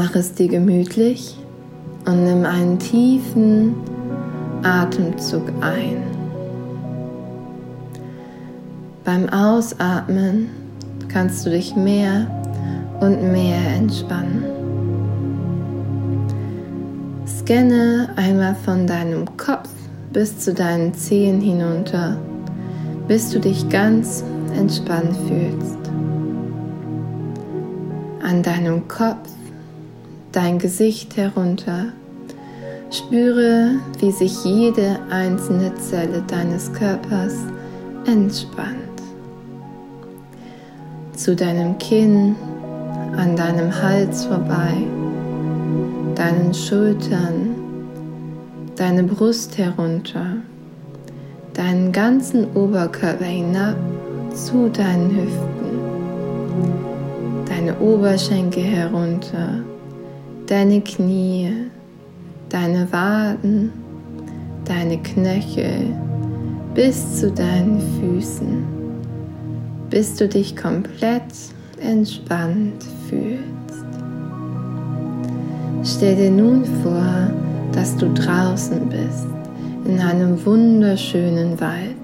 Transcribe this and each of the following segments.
Mach es dir gemütlich und nimm einen tiefen Atemzug ein. Beim Ausatmen kannst du dich mehr und mehr entspannen. Scanne einmal von deinem Kopf bis zu deinen Zehen hinunter, bis du dich ganz entspannt fühlst. An deinem Kopf, dein Gesicht herunter. Spüre, wie sich jede einzelne Zelle deines Körpers entspannt. Zu deinem Kinn, an deinem Hals vorbei, deinen Schultern, deine Brust herunter, deinen ganzen Oberkörper hinab zu deinen Hüften, deine Oberschenkel herunter, deine Knie, deine Waden, deine Knöchel bis zu deinen Füßen, bis du dich komplett entspannt fühlst. Stell dir nun vor, dass du draußen bist, in einem wunderschönen Wald.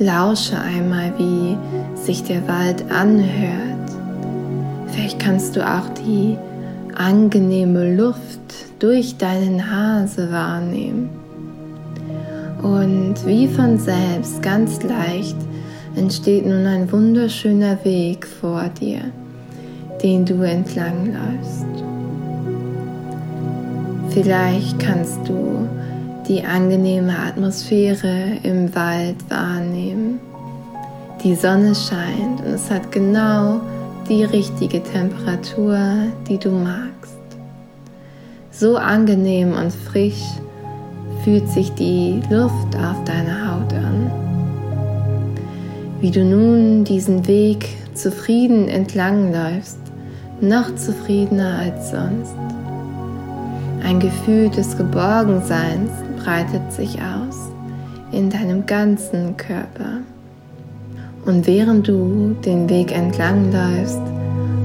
Lausche einmal, wie sich der Wald anhört. Vielleicht kannst du auch die angenehme Luft durch deinen Hase wahrnehmen. Und wie von selbst, ganz leicht, entsteht nun ein wunderschöner Weg vor dir, den du entlang läufst. Vielleicht kannst du die angenehme Atmosphäre im Wald wahrnehmen. Die Sonne scheint und es hat genau die richtige Temperatur, die du magst. So angenehm und frisch fühlt sich die Luft auf deiner Haut an. Wie du nun diesen Weg zufrieden entlangläufst, noch zufriedener als sonst. Ein Gefühl des Geborgenseins breitet sich aus in deinem ganzen Körper. Und während du den Weg entlang läufst,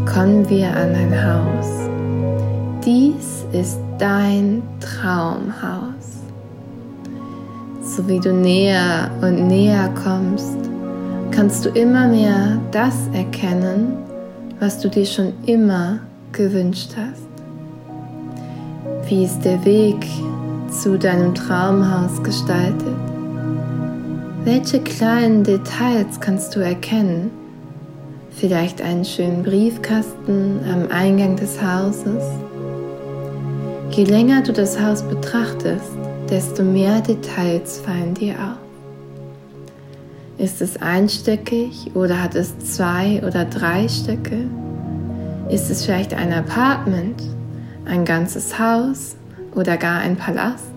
kommen wir an ein Haus. Dies ist dein Traumhaus. So wie du näher und näher kommst, kannst du immer mehr das erkennen, was du dir schon immer gewünscht hast. Wie ist der Weg zu deinem Traumhaus gestaltet? Welche kleinen Details kannst du erkennen? Vielleicht einen schönen Briefkasten am Eingang des Hauses? Je länger du das Haus betrachtest, desto mehr Details fallen dir auf. Ist es einstöckig oder hat es zwei oder drei Stöcke? Ist es vielleicht ein Apartment ein ganzes Haus oder gar ein Palast?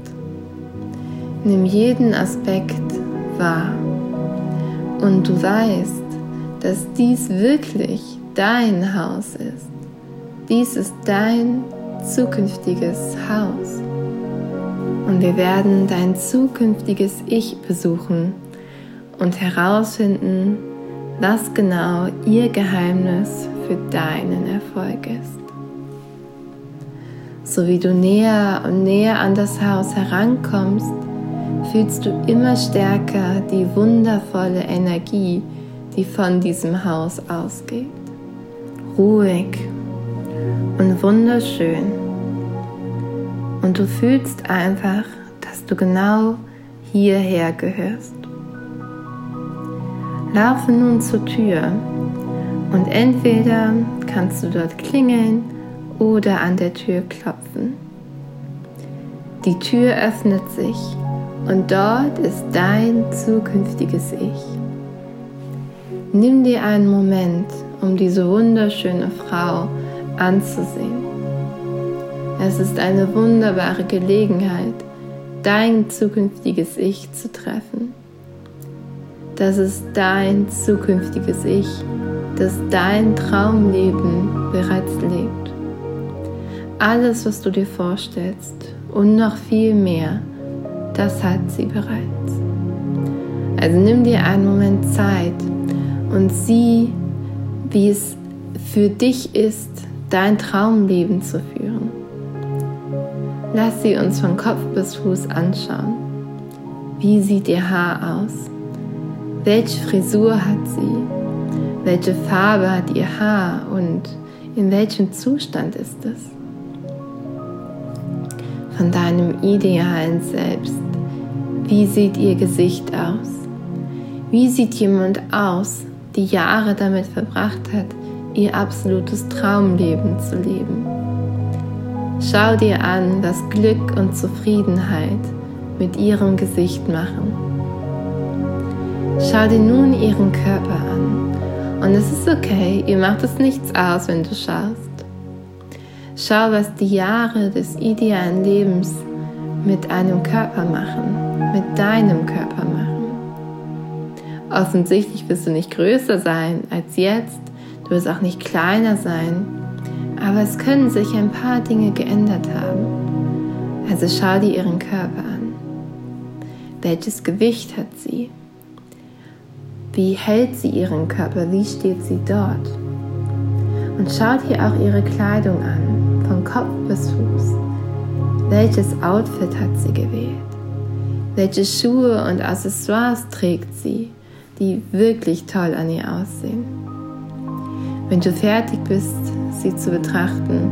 Nimm jeden Aspekt wahr und du weißt, dass dies wirklich dein Haus ist. Dies ist dein zukünftiges Haus. Und wir werden dein zukünftiges Ich besuchen und herausfinden, was genau ihr Geheimnis für deinen Erfolg ist so wie du näher und näher an das Haus herankommst, fühlst du immer stärker die wundervolle Energie, die von diesem Haus ausgeht. Ruhig und wunderschön. Und du fühlst einfach, dass du genau hierher gehörst. Laufe nun zur Tür und entweder kannst du dort klingeln oder an der Tür klopfen. Die Tür öffnet sich und dort ist dein zukünftiges Ich. Nimm dir einen Moment, um diese wunderschöne Frau anzusehen. Es ist eine wunderbare Gelegenheit, dein zukünftiges Ich zu treffen. Das ist dein zukünftiges Ich, das dein Traumleben bereits lebt. Alles, was du dir vorstellst und noch viel mehr, das hat sie bereits. Also nimm dir einen Moment Zeit und sieh, wie es für dich ist, dein Traumleben zu führen. Lass sie uns von Kopf bis Fuß anschauen. Wie sieht ihr Haar aus? Welche Frisur hat sie? Welche Farbe hat ihr Haar und in welchem Zustand ist es? Von deinem idealen Selbst. Wie sieht ihr Gesicht aus? Wie sieht jemand aus, die Jahre damit verbracht hat, ihr absolutes Traumleben zu leben? Schau dir an, was Glück und Zufriedenheit mit ihrem Gesicht machen. Schau dir nun ihren Körper an. Und es ist okay, ihr macht es nichts aus, wenn du schaust. Schau, was die Jahre des idealen Lebens mit einem Körper machen, mit deinem Körper machen. Offensichtlich wirst du nicht größer sein als jetzt, du wirst auch nicht kleiner sein, aber es können sich ein paar Dinge geändert haben. Also schau dir ihren Körper an. Welches Gewicht hat sie? Wie hält sie ihren Körper? Wie steht sie dort? Und schau dir auch ihre Kleidung an, Kopf bis Fuß. Welches Outfit hat sie gewählt? Welche Schuhe und Accessoires trägt sie? die wirklich toll an ihr aussehen. Wenn du fertig bist, sie zu betrachten,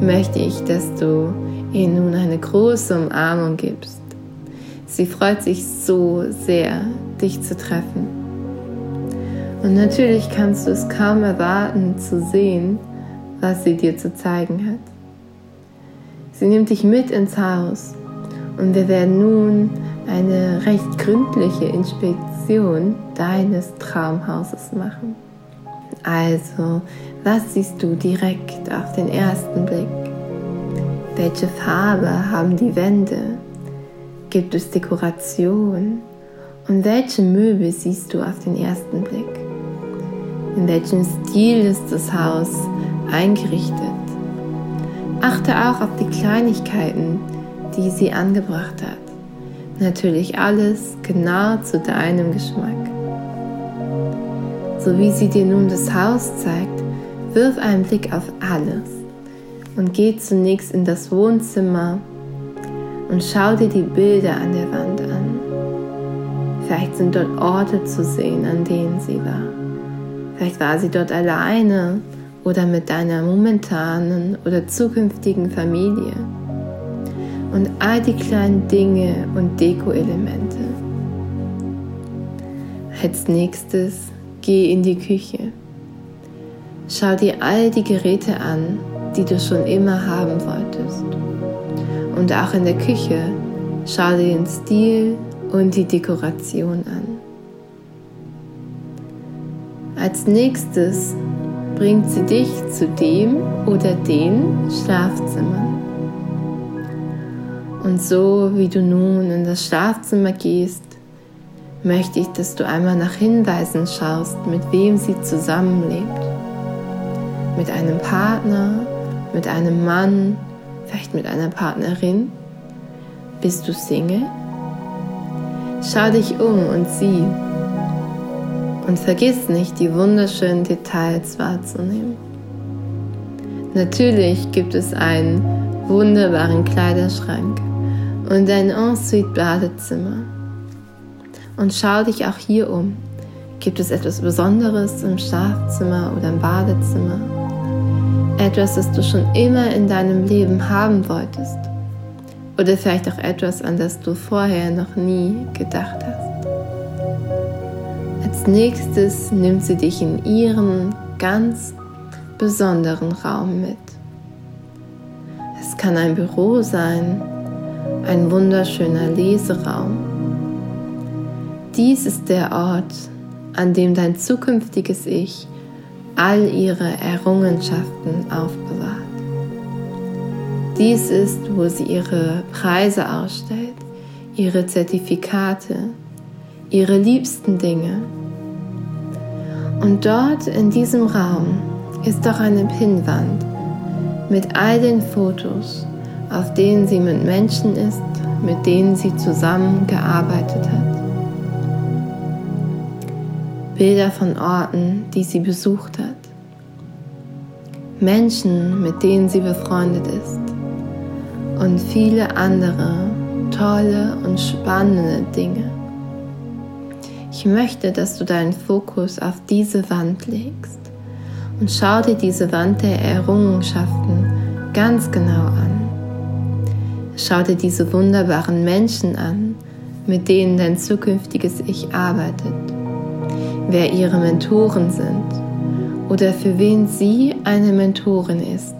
möchte ich, dass du ihr nun eine große Umarmung gibst. Sie freut sich so sehr, dich zu treffen. Und natürlich kannst du es kaum erwarten zu sehen, was sie dir zu zeigen hat. Sie nimmt dich mit ins Haus und wir werden nun eine recht gründliche Inspektion deines Traumhauses machen. Also, was siehst du direkt auf den ersten Blick? Welche Farbe haben die Wände? Gibt es Dekoration? Und welche Möbel siehst du auf den ersten Blick? In welchem Stil ist das Haus eingerichtet? Achte auch auf die Kleinigkeiten, die sie angebracht hat. Natürlich alles genau zu deinem Geschmack. So wie sie dir nun das Haus zeigt, wirf einen Blick auf alles und geh zunächst in das Wohnzimmer und schau dir die Bilder an der Wand an. Vielleicht sind dort Orte zu sehen, an denen sie war. Vielleicht war sie dort alleine oder mit deiner momentanen oder zukünftigen Familie und all die kleinen Dinge und Deko-Elemente. Als nächstes geh in die Küche. Schau dir all die Geräte an, die du schon immer haben wolltest. Und auch in der Küche schau dir den Stil und die Dekoration an. Als nächstes bringt sie dich zu dem oder den Schlafzimmern. Und so wie du nun in das Schlafzimmer gehst, möchte ich, dass du einmal nach Hinweisen schaust, mit wem sie zusammenlebt. Mit einem Partner, mit einem Mann, vielleicht mit einer Partnerin. Bist du Single? Schau dich um und sieh. Und vergiss nicht, die wunderschönen Details wahrzunehmen. Natürlich gibt es einen wunderbaren Kleiderschrank und ein Ensuite-Badezimmer. Und schau dich auch hier um. Gibt es etwas Besonderes im Schlafzimmer oder im Badezimmer? Etwas, das du schon immer in deinem Leben haben wolltest? Oder vielleicht auch etwas, an das du vorher noch nie gedacht hast? Als nächstes nimmt sie dich in ihren ganz besonderen Raum mit. Es kann ein Büro sein, ein wunderschöner Leseraum. Dies ist der Ort, an dem dein zukünftiges Ich all ihre Errungenschaften aufbewahrt. Dies ist, wo sie ihre Preise ausstellt, ihre Zertifikate, ihre liebsten Dinge. Und dort in diesem Raum ist doch eine Pinnwand mit all den Fotos auf denen sie mit Menschen ist, mit denen sie zusammengearbeitet hat. Bilder von Orten, die sie besucht hat. Menschen, mit denen sie befreundet ist und viele andere tolle und spannende Dinge. Ich möchte, dass du deinen Fokus auf diese Wand legst und schau dir diese Wand der Errungenschaften ganz genau an. Schau dir diese wunderbaren Menschen an, mit denen dein zukünftiges Ich arbeitet, wer ihre Mentoren sind oder für wen sie eine Mentorin ist.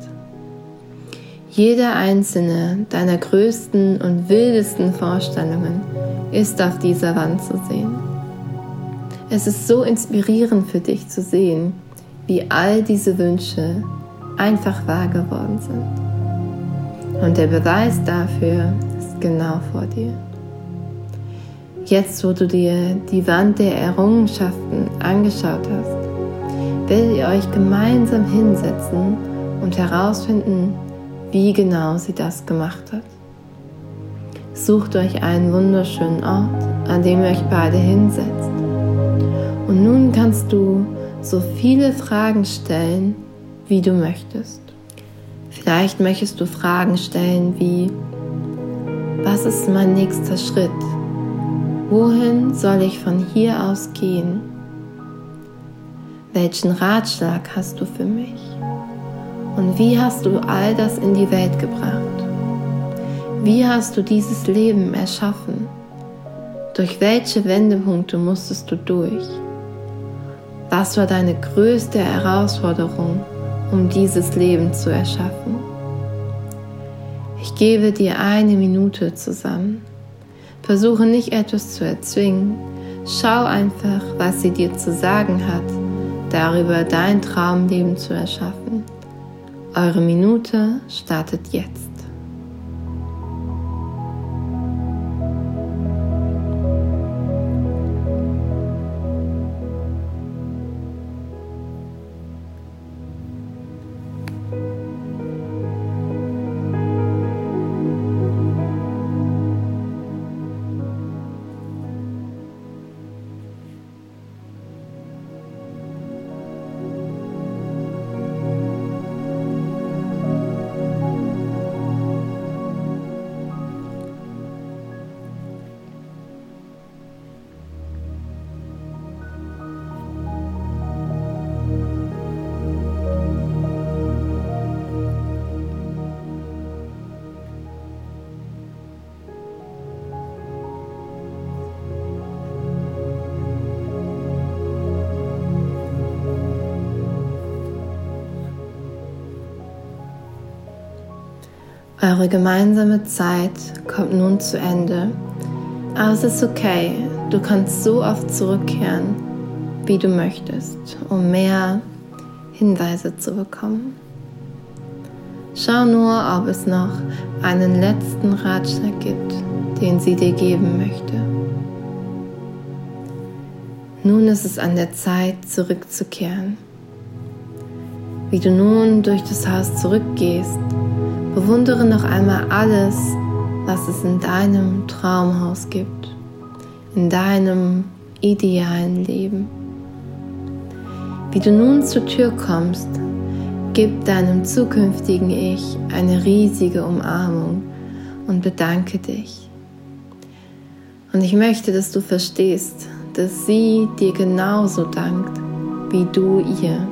Jeder einzelne deiner größten und wildesten Vorstellungen ist auf dieser Wand zu sehen. Es ist so inspirierend für dich zu sehen, wie all diese Wünsche einfach wahr geworden sind. Und der Beweis dafür ist genau vor dir. Jetzt, wo du dir die Wand der Errungenschaften angeschaut hast, werdet ihr euch gemeinsam hinsetzen und herausfinden, wie genau sie das gemacht hat. Sucht euch einen wunderschönen Ort, an dem ihr euch beide hinsetzt. Und nun kannst du so viele Fragen stellen, wie du möchtest. Vielleicht möchtest du Fragen stellen wie, was ist mein nächster Schritt? Wohin soll ich von hier aus gehen? Welchen Ratschlag hast du für mich? Und wie hast du all das in die Welt gebracht? Wie hast du dieses Leben erschaffen? Durch welche Wendepunkte musstest du durch? Was war deine größte Herausforderung, um dieses Leben zu erschaffen? Ich gebe dir eine Minute zusammen. Versuche nicht etwas zu erzwingen. Schau einfach, was sie dir zu sagen hat, darüber dein Traumleben zu erschaffen. Eure Minute startet jetzt. Eure gemeinsame Zeit kommt nun zu Ende. Aber es ist okay. Du kannst so oft zurückkehren, wie du möchtest, um mehr Hinweise zu bekommen. Schau nur, ob es noch einen letzten Ratschlag gibt, den sie dir geben möchte. Nun ist es an der Zeit, zurückzukehren. Wie du nun durch das Haus zurückgehst, Bewundere noch einmal alles, was es in deinem Traumhaus gibt, in deinem idealen Leben. Wie du nun zur Tür kommst, gib deinem zukünftigen Ich eine riesige Umarmung und bedanke dich. Und ich möchte, dass du verstehst, dass sie dir genauso dankt wie du ihr.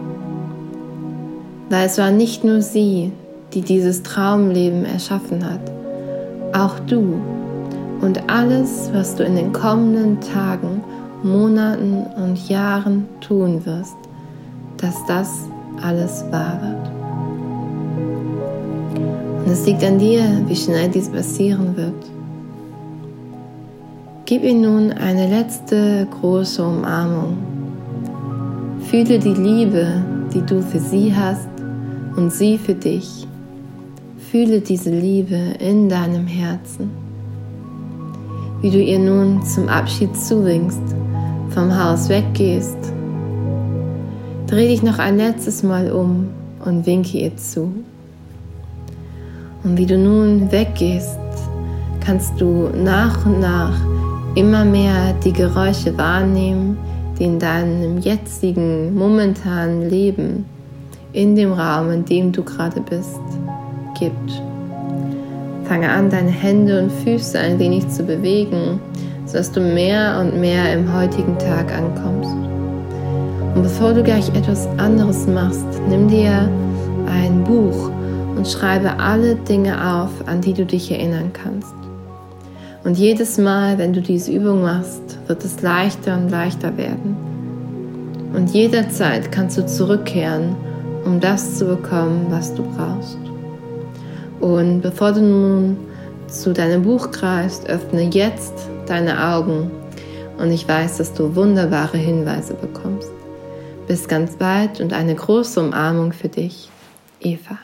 Weil es war nicht nur sie, die dieses Traumleben erschaffen hat. Auch du und alles, was du in den kommenden Tagen, Monaten und Jahren tun wirst, dass das alles wahr wird. Und es liegt an dir, wie schnell dies passieren wird. Gib ihr nun eine letzte große Umarmung. Fühle die Liebe, die du für sie hast und sie für dich. Fühle diese Liebe in deinem Herzen, wie du ihr nun zum Abschied zuwinkst, vom Haus weggehst. Dreh dich noch ein letztes Mal um und winke ihr zu. Und wie du nun weggehst, kannst du nach und nach immer mehr die Geräusche wahrnehmen, die in deinem jetzigen, momentanen Leben in dem Raum, in dem du gerade bist, gibt. Fange an, deine Hände und Füße ein wenig zu bewegen, sodass du mehr und mehr im heutigen Tag ankommst. Und bevor du gleich etwas anderes machst, nimm dir ein Buch und schreibe alle Dinge auf, an die du dich erinnern kannst. Und jedes Mal, wenn du diese Übung machst, wird es leichter und leichter werden. Und jederzeit kannst du zurückkehren, um das zu bekommen, was du brauchst. Und bevor du nun zu deinem Buch greifst, öffne jetzt deine Augen und ich weiß, dass du wunderbare Hinweise bekommst. Bis ganz bald und eine große Umarmung für dich, Eva.